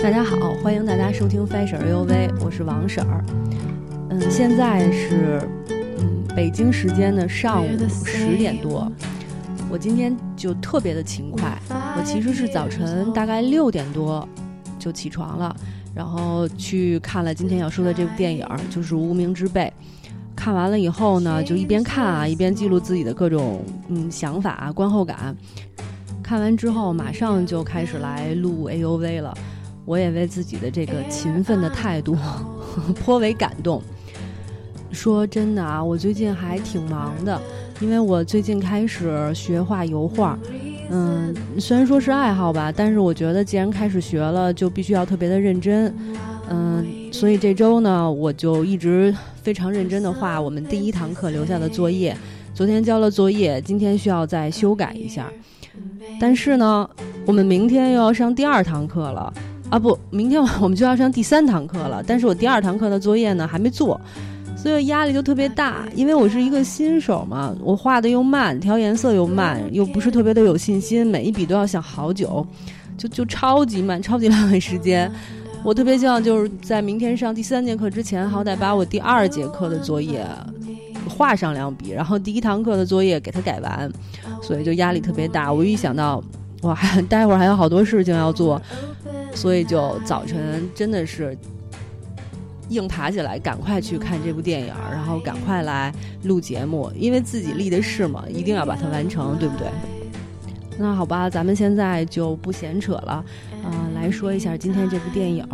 大家好，欢迎大家收听 Fashion U V，我是王婶儿。嗯，现在是嗯北京时间的上午十点多。我今天就特别的勤快，我其实是早晨大概六点多就起床了，然后去看了今天要说的这部电影，就是《无名之辈》。看完了以后呢，就一边看啊，一边记录自己的各种嗯想法、观后感。看完之后，马上就开始来录 A U V 了。我也为自己的这个勤奋的态度 颇为感动。说真的啊，我最近还挺忙的，因为我最近开始学画油画。嗯，虽然说是爱好吧，但是我觉得既然开始学了，就必须要特别的认真。嗯，所以这周呢，我就一直非常认真的画我们第一堂课留下的作业。昨天交了作业，今天需要再修改一下。但是呢，我们明天又要上第二堂课了。啊不，明天我们就要上第三堂课了，但是我第二堂课的作业呢还没做，所以压力就特别大。因为我是一个新手嘛，我画的又慢，调颜色又慢，又不是特别的有信心，每一笔都要想好久，就就超级慢，超级浪费时间。我特别希望就是在明天上第三节课之前，好歹把我第二节课的作业画上两笔，然后第一堂课的作业给它改完，所以就压力特别大。我一想到我还 待会儿还有好多事情要做。所以就早晨真的是硬爬起来，赶快去看这部电影，然后赶快来录节目，因为自己立的誓嘛，一定要把它完成，对不对？那好吧，咱们现在就不闲扯了，啊，来说一下今天这部电影。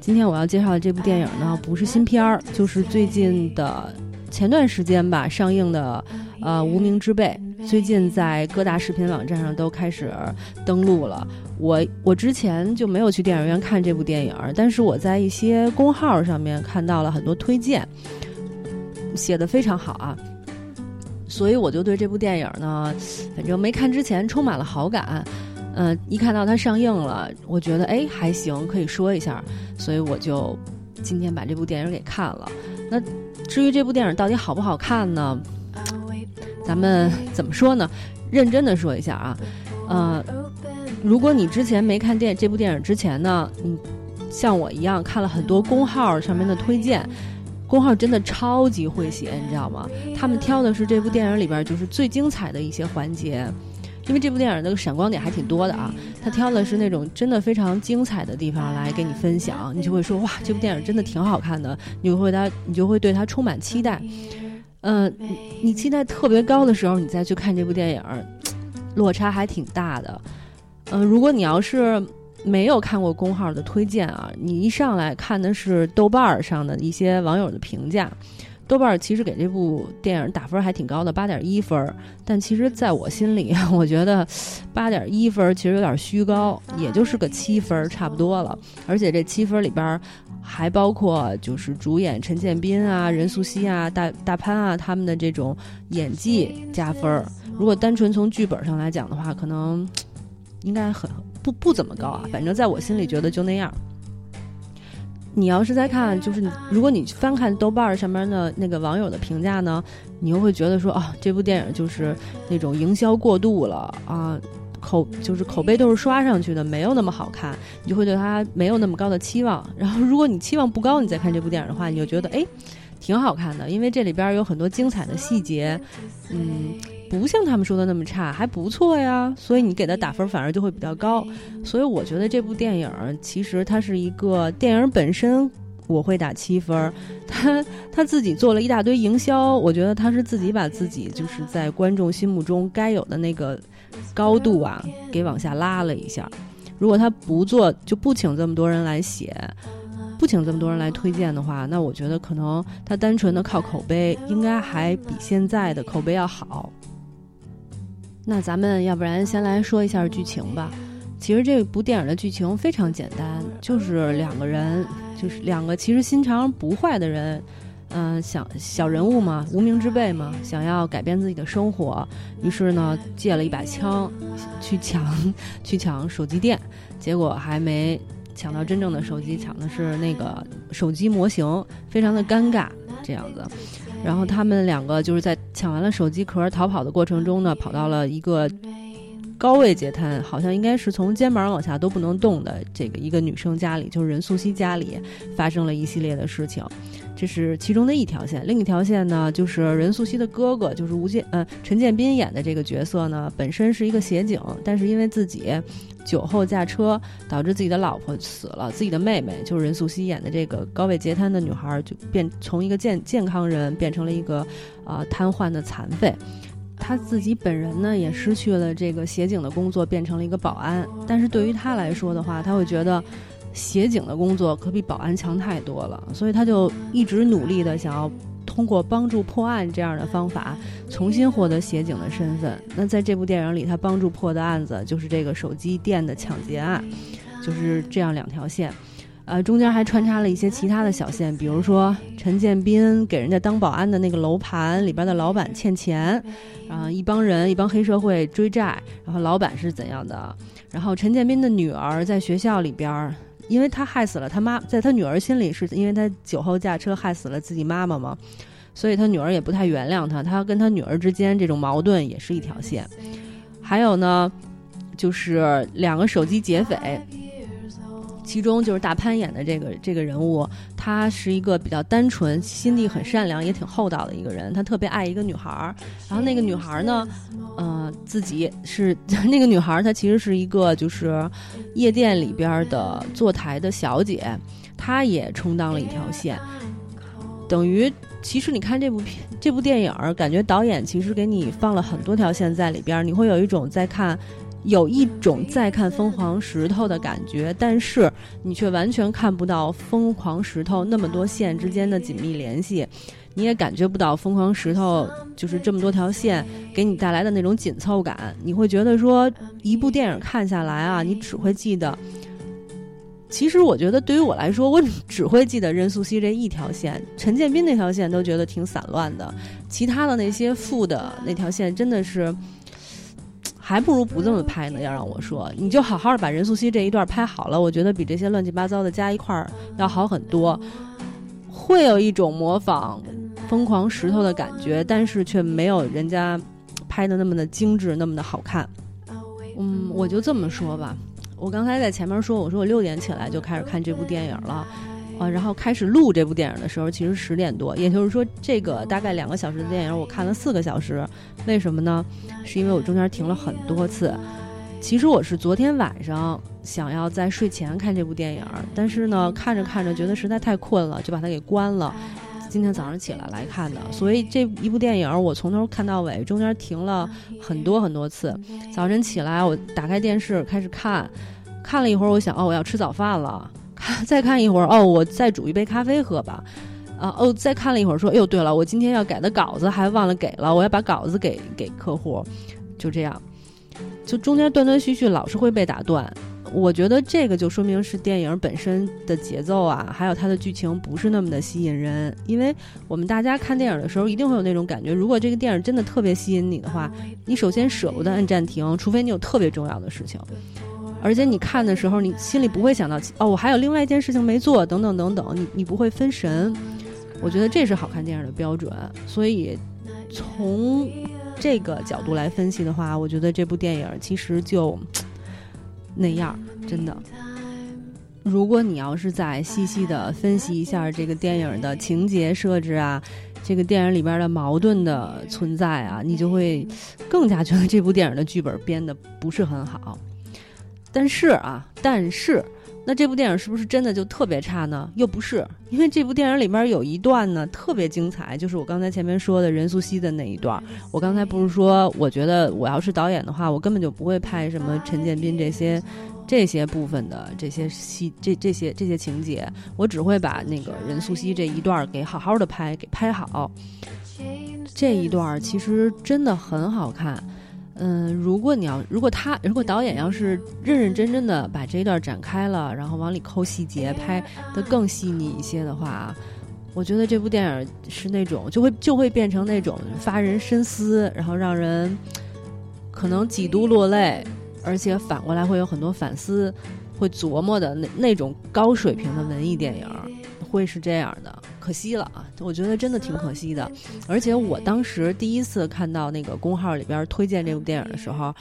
今天我要介绍的这部电影呢，不是新片儿，就是最近的前段时间吧上映的，呃，《无名之辈》。最近在各大视频网站上都开始登录了。我我之前就没有去电影院看这部电影，但是我在一些公号上面看到了很多推荐，写的非常好啊。所以我就对这部电影呢，反正没看之前充满了好感。嗯，一看到它上映了，我觉得哎还行，可以说一下。所以我就今天把这部电影给看了。那至于这部电影到底好不好看呢？咱们怎么说呢？认真的说一下啊，呃，如果你之前没看电这部电影之前呢，你像我一样看了很多公号上面的推荐，公号真的超级会写，你知道吗？他们挑的是这部电影里边就是最精彩的一些环节，因为这部电影那个闪光点还挺多的啊，他挑的是那种真的非常精彩的地方来给你分享，你就会说哇，这部电影真的挺好看的，你会他你就会对他充满期待。嗯，你期待特别高的时候，你再去看这部电影，落差还挺大的。嗯，如果你要是没有看过公号的推荐啊，你一上来看的是豆瓣上的一些网友的评价，豆瓣儿其实给这部电影打分还挺高的，八点一分。但其实在我心里，我觉得八点一分其实有点虚高，也就是个七分差不多了。而且这七分里边。还包括就是主演陈建斌啊、任素汐啊、大大潘啊他们的这种演技加分儿。如果单纯从剧本上来讲的话，可能应该很不不怎么高啊。反正在我心里觉得就那样。你要是在看，就是如果你翻看豆瓣上面的那个网友的评价呢，你又会觉得说啊，这部电影就是那种营销过度了啊。口就是口碑都是刷上去的，没有那么好看，你就会对它没有那么高的期望。然后，如果你期望不高，你再看这部电影的话，你就觉得哎，挺好看的，因为这里边有很多精彩的细节，嗯，不像他们说的那么差，还不错呀。所以你给他打分反而就会比较高。所以我觉得这部电影其实它是一个电影本身，我会打七分。他他自己做了一大堆营销，我觉得他是自己把自己就是在观众心目中该有的那个。高度啊，给往下拉了一下。如果他不做，就不请这么多人来写，不请这么多人来推荐的话，那我觉得可能他单纯的靠口碑，应该还比现在的口碑要好。那咱们要不然先来说一下剧情吧。其实这部电影的剧情非常简单，就是两个人，就是两个其实心肠不坏的人。嗯，想小人物嘛，无名之辈嘛，想要改变自己的生活，于是呢，借了一把枪去抢 去抢手机店，结果还没抢到真正的手机，抢的是那个手机模型，非常的尴尬这样子。然后他们两个就是在抢完了手机壳逃跑的过程中呢，跑到了一个高位截瘫，好像应该是从肩膀往下都不能动的这个一个女生家里，就是任素汐家里发生了一系列的事情。这是其中的一条线，另一条线呢，就是任素汐的哥哥，就是吴建呃陈建斌演的这个角色呢，本身是一个协警，但是因为自己酒后驾车，导致自己的老婆死了，自己的妹妹就是任素汐演的这个高位截瘫的女孩，就变从一个健健康人变成了一个啊瘫痪的残废。他自己本人呢，也失去了这个协警的工作，变成了一个保安。但是对于他来说的话，他会觉得。协警的工作可比保安强太多了，所以他就一直努力的想要通过帮助破案这样的方法，重新获得协警的身份。那在这部电影里，他帮助破的案子就是这个手机店的抢劫案，就是这样两条线。呃，中间还穿插了一些其他的小线，比如说陈建斌给人家当保安的那个楼盘里边的老板欠钱，然后一帮人一帮黑社会追债，然后老板是怎样的？然后陈建斌的女儿在学校里边。因为他害死了他妈，在他女儿心里是因为他酒后驾车害死了自己妈妈嘛，所以他女儿也不太原谅他。他跟他女儿之间这种矛盾也是一条线。还有呢，就是两个手机劫匪。其中就是大潘演的这个这个人物，他是一个比较单纯、心地很善良、也挺厚道的一个人。他特别爱一个女孩儿，然后那个女孩儿呢，呃，自己是 那个女孩儿，她其实是一个就是夜店里边的坐台的小姐，她也充当了一条线。等于其实你看这部片这部电影，感觉导演其实给你放了很多条线在里边，你会有一种在看。有一种再看疯狂石头的感觉，但是你却完全看不到疯狂石头那么多线之间的紧密联系，你也感觉不到疯狂石头就是这么多条线给你带来的那种紧凑感。你会觉得说，一部电影看下来啊，你只会记得。其实我觉得对于我来说，我只会记得任素汐这一条线，陈建斌那条线都觉得挺散乱的，其他的那些副的那条线真的是。还不如不这么拍呢。要让我说，你就好好的把任素汐这一段拍好了，我觉得比这些乱七八糟的加一块儿要好很多。会有一种模仿《疯狂石头》的感觉，但是却没有人家拍的那么的精致，那么的好看。嗯，我就这么说吧。我刚才在前面说，我说我六点起来就开始看这部电影了。啊，然后开始录这部电影的时候，其实十点多，也就是说，这个大概两个小时的电影，我看了四个小时。为什么呢？是因为我中间停了很多次。其实我是昨天晚上想要在睡前看这部电影，但是呢，看着看着觉得实在太困了，就把它给关了。今天早上起来来看的，所以这一部电影我从头看到尾，中间停了很多很多次。早晨起来，我打开电视开始看，看了一会儿，我想，哦，我要吃早饭了。再看一会儿哦，我再煮一杯咖啡喝吧。啊哦，再看了一会儿，说，哎呦，对了，我今天要改的稿子还忘了给了，我要把稿子给给客户。就这样，就中间断断续续，老是会被打断。我觉得这个就说明是电影本身的节奏啊，还有它的剧情不是那么的吸引人。因为我们大家看电影的时候，一定会有那种感觉，如果这个电影真的特别吸引你的话，你首先舍不得按暂停，除非你有特别重要的事情。而且你看的时候，你心里不会想到哦，我还有另外一件事情没做，等等等等，你你不会分神。我觉得这是好看电影的标准。所以从这个角度来分析的话，我觉得这部电影其实就那样，真的。如果你要是再细细的分析一下这个电影的情节设置啊，这个电影里边的矛盾的存在啊，你就会更加觉得这部电影的剧本编的不是很好。但是啊，但是，那这部电影是不是真的就特别差呢？又不是，因为这部电影里面有一段呢特别精彩，就是我刚才前面说的任素汐的那一段。我刚才不是说，我觉得我要是导演的话，我根本就不会拍什么陈建斌这些这些部分的这些戏，这这些这些情节，我只会把那个任素汐这一段给好好的拍，给拍好。这一段其实真的很好看。嗯，如果你要，如果他，如果导演要是认认真真的把这一段展开了，然后往里抠细节，拍的更细腻一些的话，我觉得这部电影是那种就会就会变成那种发人深思，然后让人可能几度落泪，而且反过来会有很多反思，会琢磨的那那种高水平的文艺电影，会是这样的。可惜了啊！我觉得真的挺可惜的。而且我当时第一次看到那个公号里边推荐这部电影的时候，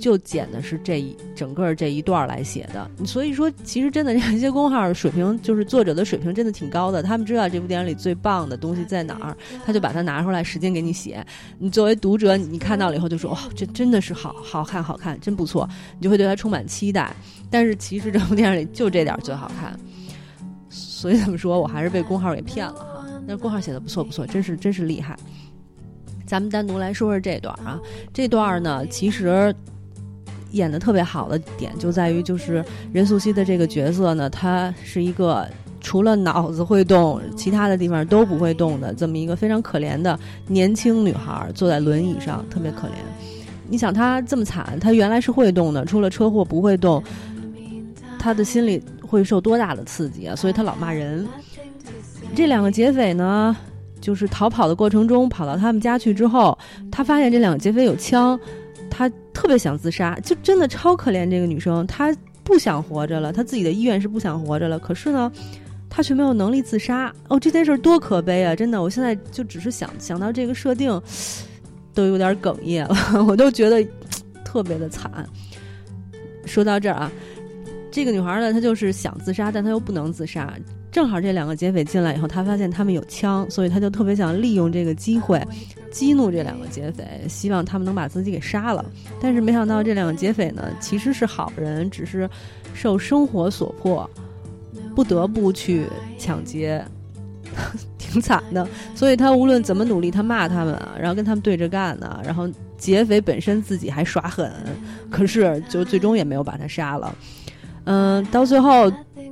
就剪的是这一整个这一段来写的。所以说，其实真的这些公号水平，就是作者的水平真的挺高的。他们知道这部电影里最棒的东西在哪儿，他就把它拿出来，使劲给你写。你作为读者，你看到了以后就说：“哇，这真的是好好看，好看，真不错。”你就会对他充满期待。但是其实这部电影里就这点最好看。所以怎么说，我还是被工号给骗了哈。那工号写的不错不错，真是真是厉害。咱们单独来说说这段啊，这段呢，其实演的特别好的点就在于，就是任素汐的这个角色呢，她是一个除了脑子会动，其他的地方都不会动的这么一个非常可怜的年轻女孩，坐在轮椅上，特别可怜。你想她这么惨，她原来是会动的，出了车祸不会动，她的心里。会受多大的刺激啊！所以他老骂人。这两个劫匪呢，就是逃跑的过程中跑到他们家去之后，他发现这两个劫匪有枪，他特别想自杀，就真的超可怜这个女生，她不想活着了，她自己的意愿是不想活着了，可是呢，她却没有能力自杀。哦，这件事多可悲啊！真的，我现在就只是想想到这个设定，都有点哽咽了，我都觉得特别的惨。说到这儿啊。这个女孩呢，她就是想自杀，但她又不能自杀。正好这两个劫匪进来以后，她发现他们有枪，所以她就特别想利用这个机会激怒这两个劫匪，希望他们能把自己给杀了。但是没想到这两个劫匪呢，其实是好人，只是受生活所迫，不得不去抢劫，挺惨的。所以她无论怎么努力，她骂他们，然后跟他们对着干呢。然后劫匪本身自己还耍狠，可是就最终也没有把他杀了。嗯，到最后，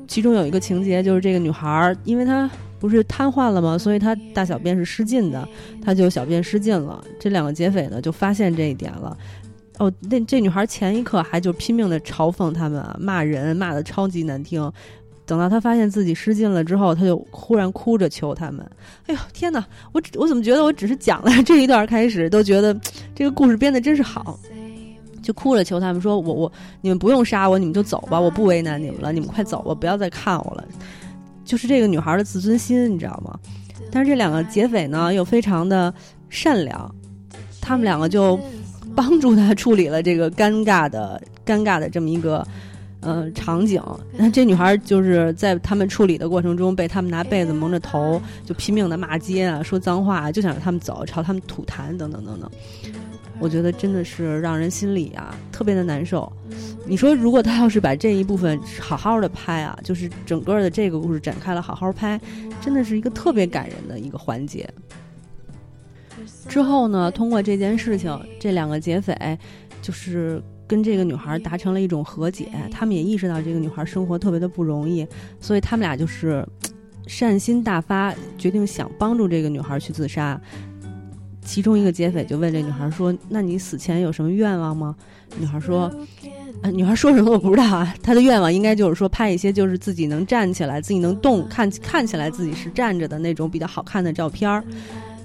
其中有一个情节就是这个女孩儿，因为她不是瘫痪了吗？所以她大小便是失禁的，她就小便失禁了。这两个劫匪呢就发现这一点了。哦，那这女孩前一刻还就拼命的嘲讽他们，骂人骂的超级难听。等到她发现自己失禁了之后，她就忽然哭着求他们。哎呦天哪，我我怎么觉得我只是讲了这一段开始，都觉得这个故事编的真是好。就哭了，求他们说：“我我你们不用杀我，你们就走吧，我不为难你们了，你们快走吧，不要再看我了。”就是这个女孩的自尊心，你知道吗？但是这两个劫匪呢，又非常的善良，他们两个就帮助他处理了这个尴尬的尴尬的这么一个呃场景。那这女孩就是在他们处理的过程中，被他们拿被子蒙着头，就拼命的骂街啊，说脏话，就想让他们走，朝他们吐痰，等等等等。我觉得真的是让人心里啊特别的难受。你说，如果他要是把这一部分好好的拍啊，就是整个的这个故事展开了好好拍，真的是一个特别感人的一个环节。之后呢，通过这件事情，这两个劫匪就是跟这个女孩达成了一种和解，他们也意识到这个女孩生活特别的不容易，所以他们俩就是善心大发，决定想帮助这个女孩去自杀。其中一个劫匪就问这女孩说：“那你死前有什么愿望吗？”女孩说：“啊女孩说什么我不知道啊。她的愿望应该就是说拍一些就是自己能站起来、自己能动、看看起来自己是站着的那种比较好看的照片儿。”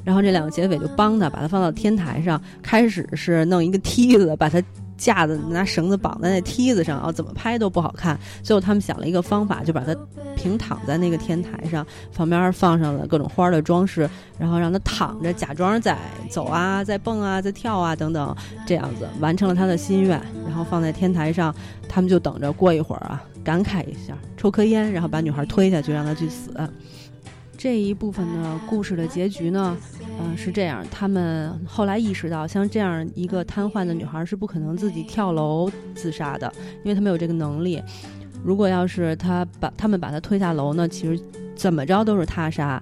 然后这两个劫匪就帮他把他放到天台上，开始是弄一个梯子把他。架子拿绳子绑在那梯子上啊，怎么拍都不好看。最后他们想了一个方法，就把它平躺在那个天台上，旁边放上了各种花的装饰，然后让他躺着，假装在走啊，在蹦啊，在跳啊等等，这样子完成了他的心愿。然后放在天台上，他们就等着过一会儿啊，感慨一下，抽颗烟，然后把女孩推下去，让她去死。这一部分的故事的结局呢？嗯，是这样。他们后来意识到，像这样一个瘫痪的女孩是不可能自己跳楼自杀的，因为她没有这个能力。如果要是她把他们把她推下楼呢，其实怎么着都是他杀。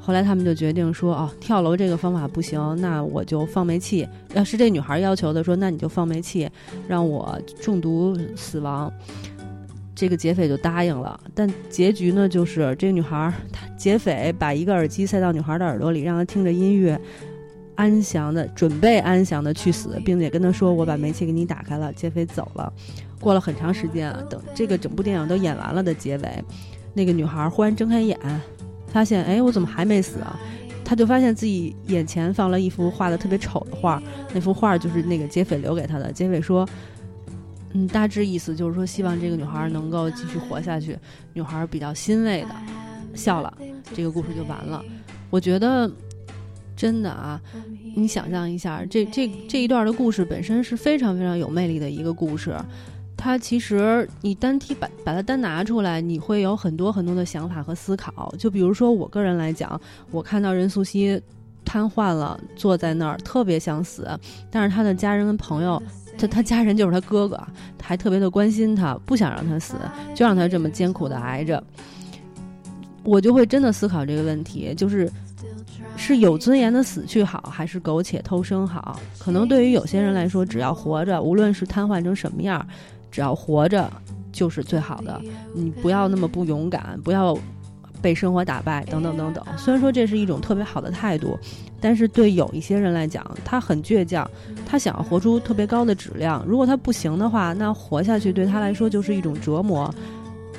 后来他们就决定说：“哦，跳楼这个方法不行，那我就放煤气。要是这女孩要求的，说那你就放煤气，让我中毒死亡。”这个劫匪就答应了，但结局呢，就是这个女孩，她劫匪把一个耳机塞到女孩的耳朵里，让她听着音乐，安详的准备安详的去死，并且跟她说：“我把煤气给你打开了。”劫匪走了。过了很长时间啊，等这个整部电影都演完了的结尾，那个女孩忽然睁开眼，发现：“哎，我怎么还没死啊？”她就发现自己眼前放了一幅画的特别丑的画，那幅画就是那个劫匪留给她的。劫匪说。嗯，大致意思就是说，希望这个女孩能够继续活下去。女孩比较欣慰的笑了，这个故事就完了。我觉得真的啊，你想象一下，这这这一段的故事本身是非常非常有魅力的一个故事。它其实你单提把把它单拿出来，你会有很多很多的想法和思考。就比如说我个人来讲，我看到任素汐瘫痪了，坐在那儿特别想死，但是她的家人跟朋友，他他家人就是他哥哥，还特别的关心他，不想让他死，就让他这么艰苦的挨着。我就会真的思考这个问题，就是是有尊严的死去好，还是苟且偷生好？可能对于有些人来说，只要活着，无论是瘫痪成什么样。只要活着就是最好的，你不要那么不勇敢，不要被生活打败，等等等等。虽然说这是一种特别好的态度，但是对有一些人来讲，他很倔强，他想要活出特别高的质量。如果他不行的话，那活下去对他来说就是一种折磨。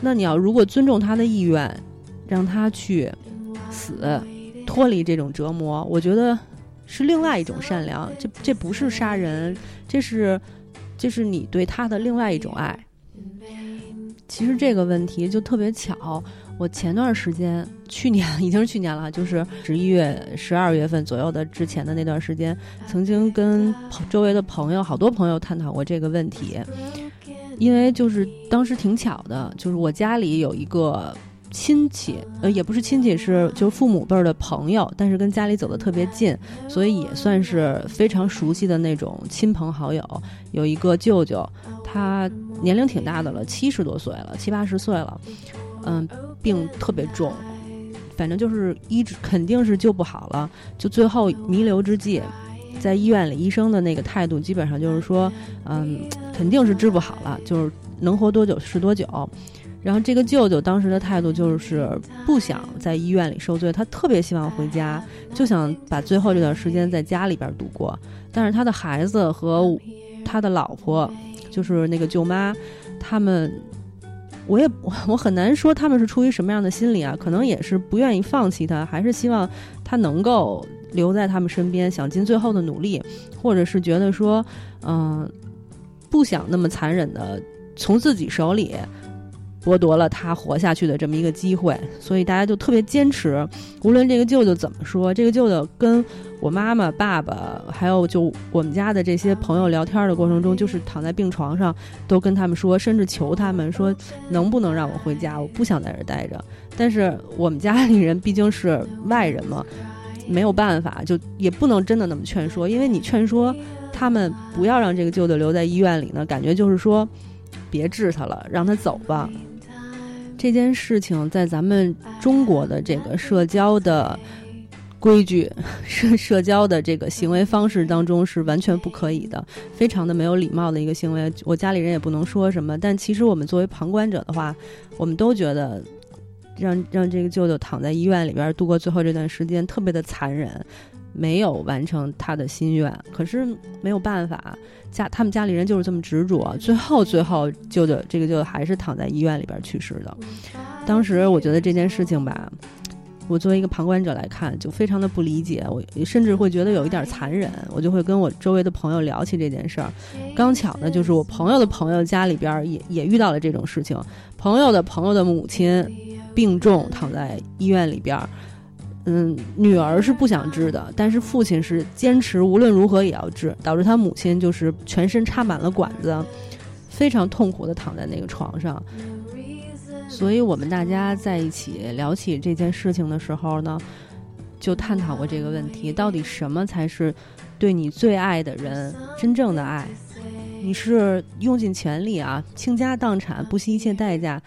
那你要如果尊重他的意愿，让他去死，脱离这种折磨，我觉得是另外一种善良。这这不是杀人，这是。这是你对他的另外一种爱。其实这个问题就特别巧，我前段时间，去年 已经是去年了，就是十一月、十二月份左右的之前的那段时间，曾经跟周围的朋友、好多朋友探讨过这个问题。因为就是当时挺巧的，就是我家里有一个。亲戚，呃，也不是亲戚，是就是父母辈儿的朋友，但是跟家里走的特别近，所以也算是非常熟悉的那种亲朋好友。有一个舅舅，他年龄挺大的了，七十多岁了，七八十岁了，嗯，病特别重，反正就是医治肯定是救不好了。就最后弥留之际，在医院里，医生的那个态度基本上就是说，嗯，肯定是治不好了，就是能活多久是多久。然后这个舅舅当时的态度就是不想在医院里受罪，他特别希望回家，就想把最后这段时间在家里边度过。但是他的孩子和他的老婆，就是那个舅妈，他们，我也 我很难说他们是出于什么样的心理啊？可能也是不愿意放弃他，还是希望他能够留在他们身边，想尽最后的努力，或者是觉得说，嗯，不想那么残忍的从自己手里。剥夺了他活下去的这么一个机会，所以大家就特别坚持。无论这个舅舅怎么说，这个舅舅跟我妈妈、爸爸，还有就我们家的这些朋友聊天的过程中，就是躺在病床上，都跟他们说，甚至求他们说，能不能让我回家？我不想在这待着。但是我们家里人毕竟是外人嘛，没有办法，就也不能真的那么劝说，因为你劝说他们不要让这个舅舅留在医院里呢，感觉就是说，别治他了，让他走吧。这件事情在咱们中国的这个社交的规矩、社社交的这个行为方式当中是完全不可以的，非常的没有礼貌的一个行为。我家里人也不能说什么，但其实我们作为旁观者的话，我们都觉得让让这个舅舅躺在医院里边度过最后这段时间特别的残忍。没有完成他的心愿，可是没有办法，家他们家里人就是这么执着，最后最后舅舅这个舅舅还是躺在医院里边去世的。当时我觉得这件事情吧，我作为一个旁观者来看，就非常的不理解，我甚至会觉得有一点残忍，我就会跟我周围的朋友聊起这件事儿。刚巧呢，就是我朋友的朋友家里边也也遇到了这种事情，朋友的朋友的母亲病重，躺在医院里边。嗯，女儿是不想治的，但是父亲是坚持无论如何也要治，导致他母亲就是全身插满了管子，非常痛苦的躺在那个床上。所以我们大家在一起聊起这件事情的时候呢，就探讨过这个问题：到底什么才是对你最爱的人真正的爱？你是用尽全力啊，倾家荡产，不惜一切代价，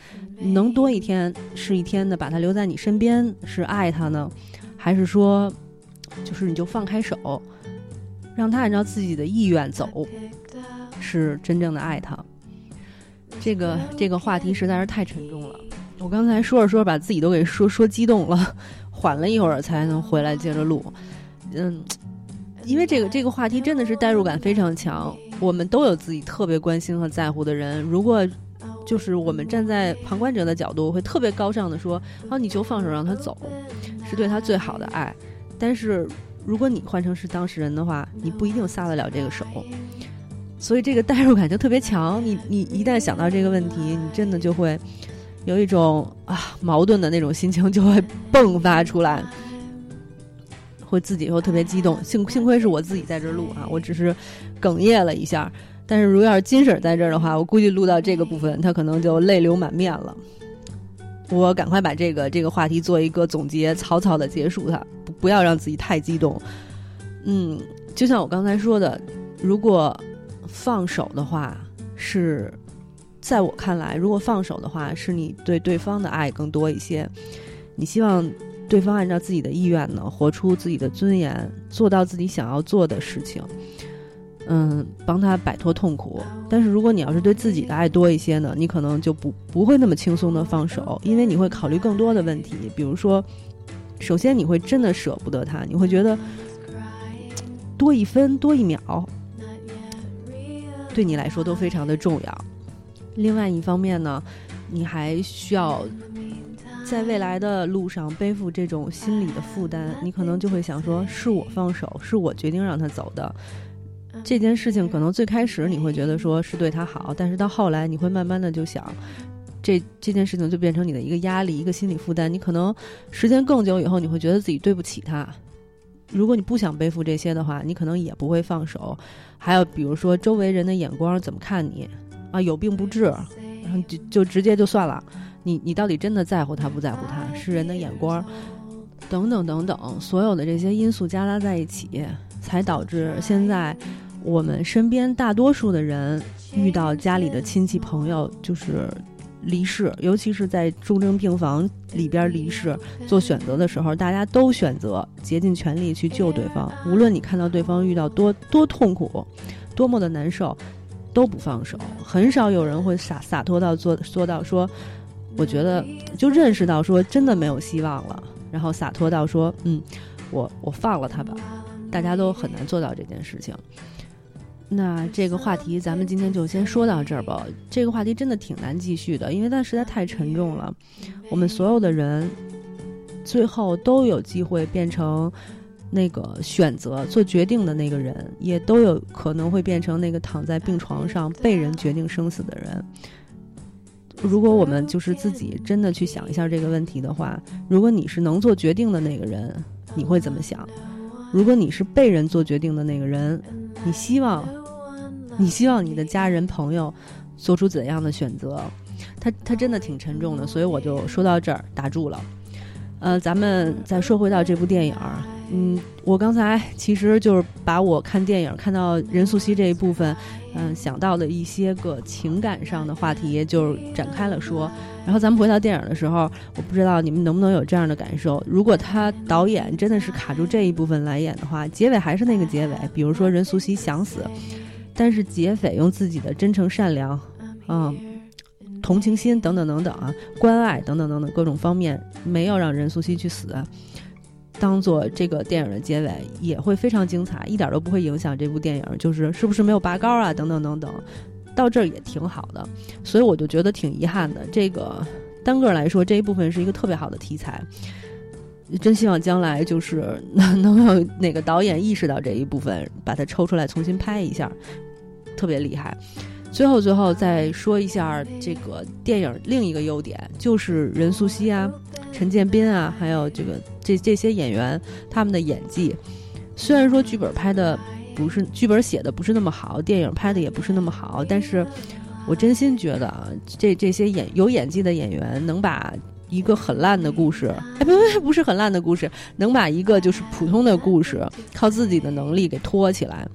能多一天是一天的把他留在你身边是爱他呢？还是说，就是你就放开手，让他按照自己的意愿走，是真正的爱他。这个这个话题实在是太沉重了。我刚才说着说着把自己都给说说激动了，缓了一会儿才能回来接着录。嗯，因为这个这个话题真的是代入感非常强。我们都有自己特别关心和在乎的人，如果就是我们站在旁观者的角度，会特别高尚的说：“啊，你就放手让他走。”是对他最好的爱，但是如果你换成是当事人的话，你不一定撒得了这个手，所以这个代入感就特别强。你你一旦想到这个问题，你真的就会有一种啊矛盾的那种心情就会迸发出来，会自己会特别激动。幸幸亏是我自己在这录啊，我只是哽咽了一下。但是如果要是金婶在这儿的话，我估计录到这个部分，她可能就泪流满面了。我赶快把这个这个话题做一个总结，草草的结束它，不不要让自己太激动。嗯，就像我刚才说的，如果放手的话，是在我看来，如果放手的话，是你对对方的爱更多一些。你希望对方按照自己的意愿呢，活出自己的尊严，做到自己想要做的事情。嗯，帮他摆脱痛苦。但是如果你要是对自己的爱多一些呢，你可能就不不会那么轻松的放手，因为你会考虑更多的问题。比如说，首先你会真的舍不得他，你会觉得多一分多一秒，对你来说都非常的重要。另外一方面呢，你还需要在未来的路上背负这种心理的负担，你可能就会想说，是我放手，是我决定让他走的。这件事情可能最开始你会觉得说是对他好，但是到后来你会慢慢的就想，这这件事情就变成你的一个压力，一个心理负担。你可能时间更久以后，你会觉得自己对不起他。如果你不想背负这些的话，你可能也不会放手。还有比如说周围人的眼光怎么看你啊，有病不治，然后就就直接就算了。你你到底真的在乎他不在乎他？是人的眼光，等等等等，所有的这些因素加杂在一起，才导致现在。我们身边大多数的人遇到家里的亲戚朋友就是离世，尤其是在重症病房里边离世，做选择的时候，大家都选择竭尽全力去救对方。无论你看到对方遇到多多痛苦，多么的难受，都不放手。很少有人会洒洒脱到做做到说，我觉得就认识到说真的没有希望了，然后洒脱到说，嗯，我我放了他吧。大家都很难做到这件事情。那这个话题咱们今天就先说到这儿吧。这个话题真的挺难继续的，因为它实在太沉重了。我们所有的人最后都有机会变成那个选择做决定的那个人，也都有可能会变成那个躺在病床上被人决定生死的人。如果我们就是自己真的去想一下这个问题的话，如果你是能做决定的那个人，你会怎么想？如果你是被人做决定的那个人，你希望？你希望你的家人朋友做出怎样的选择？他他真的挺沉重的，所以我就说到这儿打住了。呃，咱们再说回到这部电影儿。嗯，我刚才其实就是把我看电影看到任素汐这一部分，嗯，想到的一些个情感上的话题，就展开了说。然后咱们回到电影的时候，我不知道你们能不能有这样的感受：如果他导演真的是卡住这一部分来演的话，结尾还是那个结尾，比如说任素汐想死。但是劫匪用自己的真诚、善良，嗯，同情心等等等等啊，关爱等等等等各种方面，没有让任素汐去死，当做这个电影的结尾也会非常精彩，一点都不会影响这部电影，就是是不是没有拔高啊，等等等等，到这儿也挺好的，所以我就觉得挺遗憾的。这个单个来说，这一部分是一个特别好的题材。真希望将来就是能能有哪个导演意识到这一部分，把它抽出来重新拍一下，特别厉害。最后最后再说一下这个电影另一个优点，就是任素汐啊、陈建斌啊，还有这个这这些演员他们的演技。虽然说剧本拍的不是剧本写的不是那么好，电影拍的也不是那么好，但是我真心觉得啊，这这些演有演技的演员能把。一个很烂的故事，哎，不不，不是很烂的故事，能把一个就是普通的故事靠自己的能力给托起来。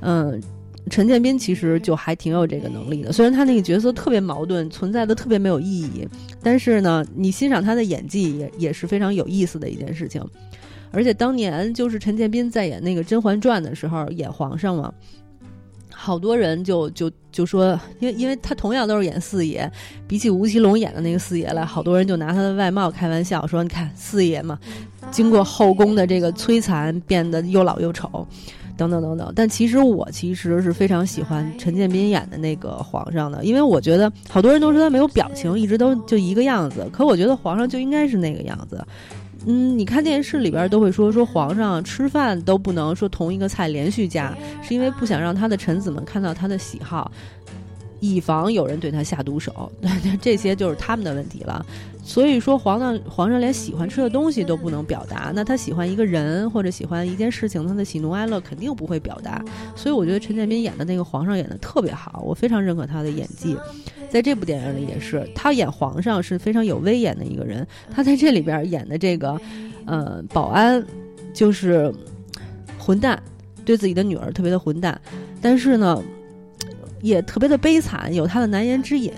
嗯，陈建斌其实就还挺有这个能力的，虽然他那个角色特别矛盾，存在的特别没有意义，但是呢，你欣赏他的演技也也是非常有意思的一件事情。而且当年就是陈建斌在演那个《甄嬛传》的时候演皇上嘛。好多人就就就说，因为因为他同样都是演四爷，比起吴奇隆演的那个四爷来，好多人就拿他的外貌开玩笑，说你看四爷嘛，经过后宫的这个摧残，变得又老又丑，等等等等。但其实我其实是非常喜欢陈建斌演的那个皇上的，因为我觉得好多人都说他没有表情，一直都就一个样子，可我觉得皇上就应该是那个样子。嗯，你看电视里边都会说说皇上吃饭都不能说同一个菜连续加，是因为不想让他的臣子们看到他的喜好。以防有人对他下毒手。这些就是他们的问题了。所以说，皇上皇上连喜欢吃的东西都不能表达，那他喜欢一个人或者喜欢一件事情，他的喜怒哀乐肯定不会表达。所以我觉得陈建斌演的那个皇上演的特别好，我非常认可他的演技。在这部电影里也是，他演皇上是非常有威严的一个人。他在这里边演的这个，呃，保安就是混蛋，对自己的女儿特别的混蛋，但是呢，也特别的悲惨，有他的难言之隐。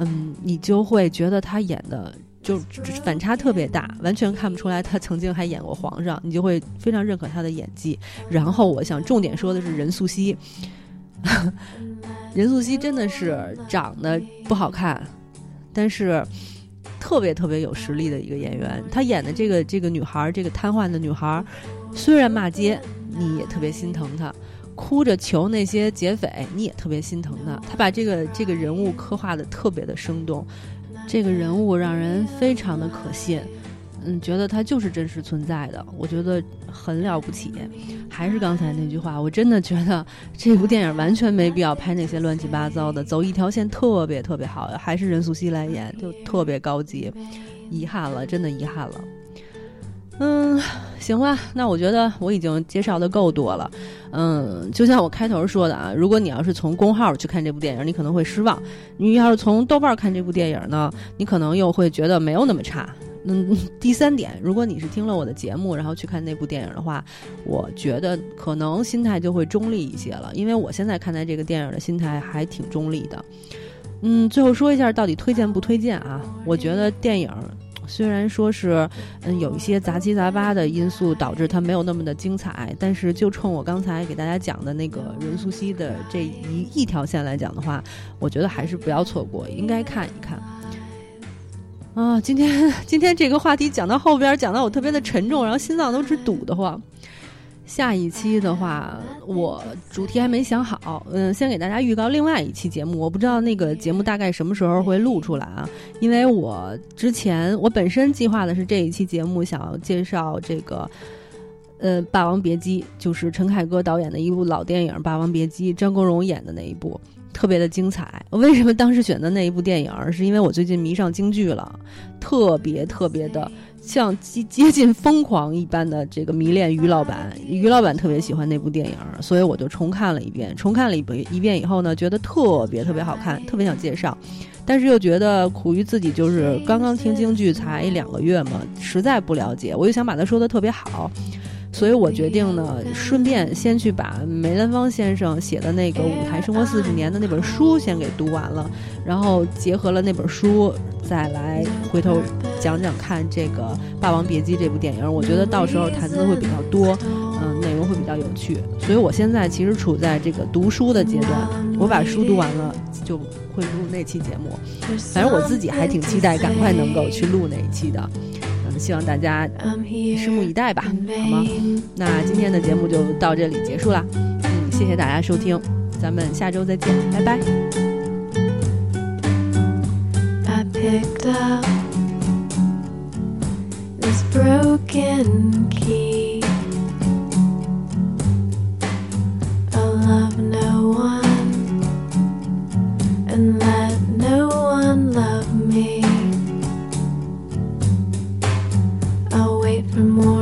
嗯，你就会觉得他演的就反差特别大，完全看不出来他曾经还演过皇上，你就会非常认可他的演技。然后我想重点说的是任素汐，任素汐真的是长得不好看，但是特别特别有实力的一个演员。她演的这个这个女孩，这个瘫痪的女孩，虽然骂街，你也特别心疼她。哭着求那些劫匪，你也特别心疼他。他把这个这个人物刻画的特别的生动，这个人物让人非常的可信，嗯，觉得他就是真实存在的。我觉得很了不起。还是刚才那句话，我真的觉得这部电影完全没必要拍那些乱七八糟的，走一条线特别特别好。还是任素汐来演，就特别高级。遗憾了，真的遗憾了。嗯，行吧，那我觉得我已经介绍的够多了。嗯，就像我开头说的啊，如果你要是从公号去看这部电影，你可能会失望；你要是从豆瓣看这部电影呢，你可能又会觉得没有那么差。嗯，第三点，如果你是听了我的节目然后去看那部电影的话，我觉得可能心态就会中立一些了，因为我现在看待这个电影的心态还挺中立的。嗯，最后说一下到底推荐不推荐啊？我觉得电影。虽然说是，嗯，有一些杂七杂八的因素导致它没有那么的精彩，但是就冲我刚才给大家讲的那个任素汐的这一一条线来讲的话，我觉得还是不要错过，应该看一看。啊，今天 今天这个话题讲到后边，讲到我特别的沉重，然后心脏都直堵得慌。下一期的话，我主题还没想好，嗯，先给大家预告另外一期节目。我不知道那个节目大概什么时候会录出来啊？因为我之前我本身计划的是这一期节目想要介绍这个，呃，《霸王别姬》，就是陈凯歌导演的一部老电影《霸王别姬》，张国荣演的那一部，特别的精彩。为什么当时选择那一部电影？是因为我最近迷上京剧了，特别特别的。像接接近疯狂一般的这个迷恋于老板，于老板特别喜欢那部电影，所以我就重看了一遍。重看了一遍一遍以后呢，觉得特别特别好看，特别想介绍，但是又觉得苦于自己就是刚刚听京剧才两个月嘛，实在不了解，我就想把它说的特别好。所以我决定呢，顺便先去把梅兰芳先生写的那个《舞台生活四十年》的那本书先给读完了，然后结合了那本书，再来回头讲讲看这个《霸王别姬》这部电影。我觉得到时候谈资会比较多，嗯，内容会比较有趣。所以我现在其实处在这个读书的阶段，我把书读完了就会录那期节目。反正我自己还挺期待，赶快能够去录那一期的。希望大家拭目以待吧，好吗？那今天的节目就到这里结束了，嗯，谢谢大家收听，咱们下周再见，拜拜。peu.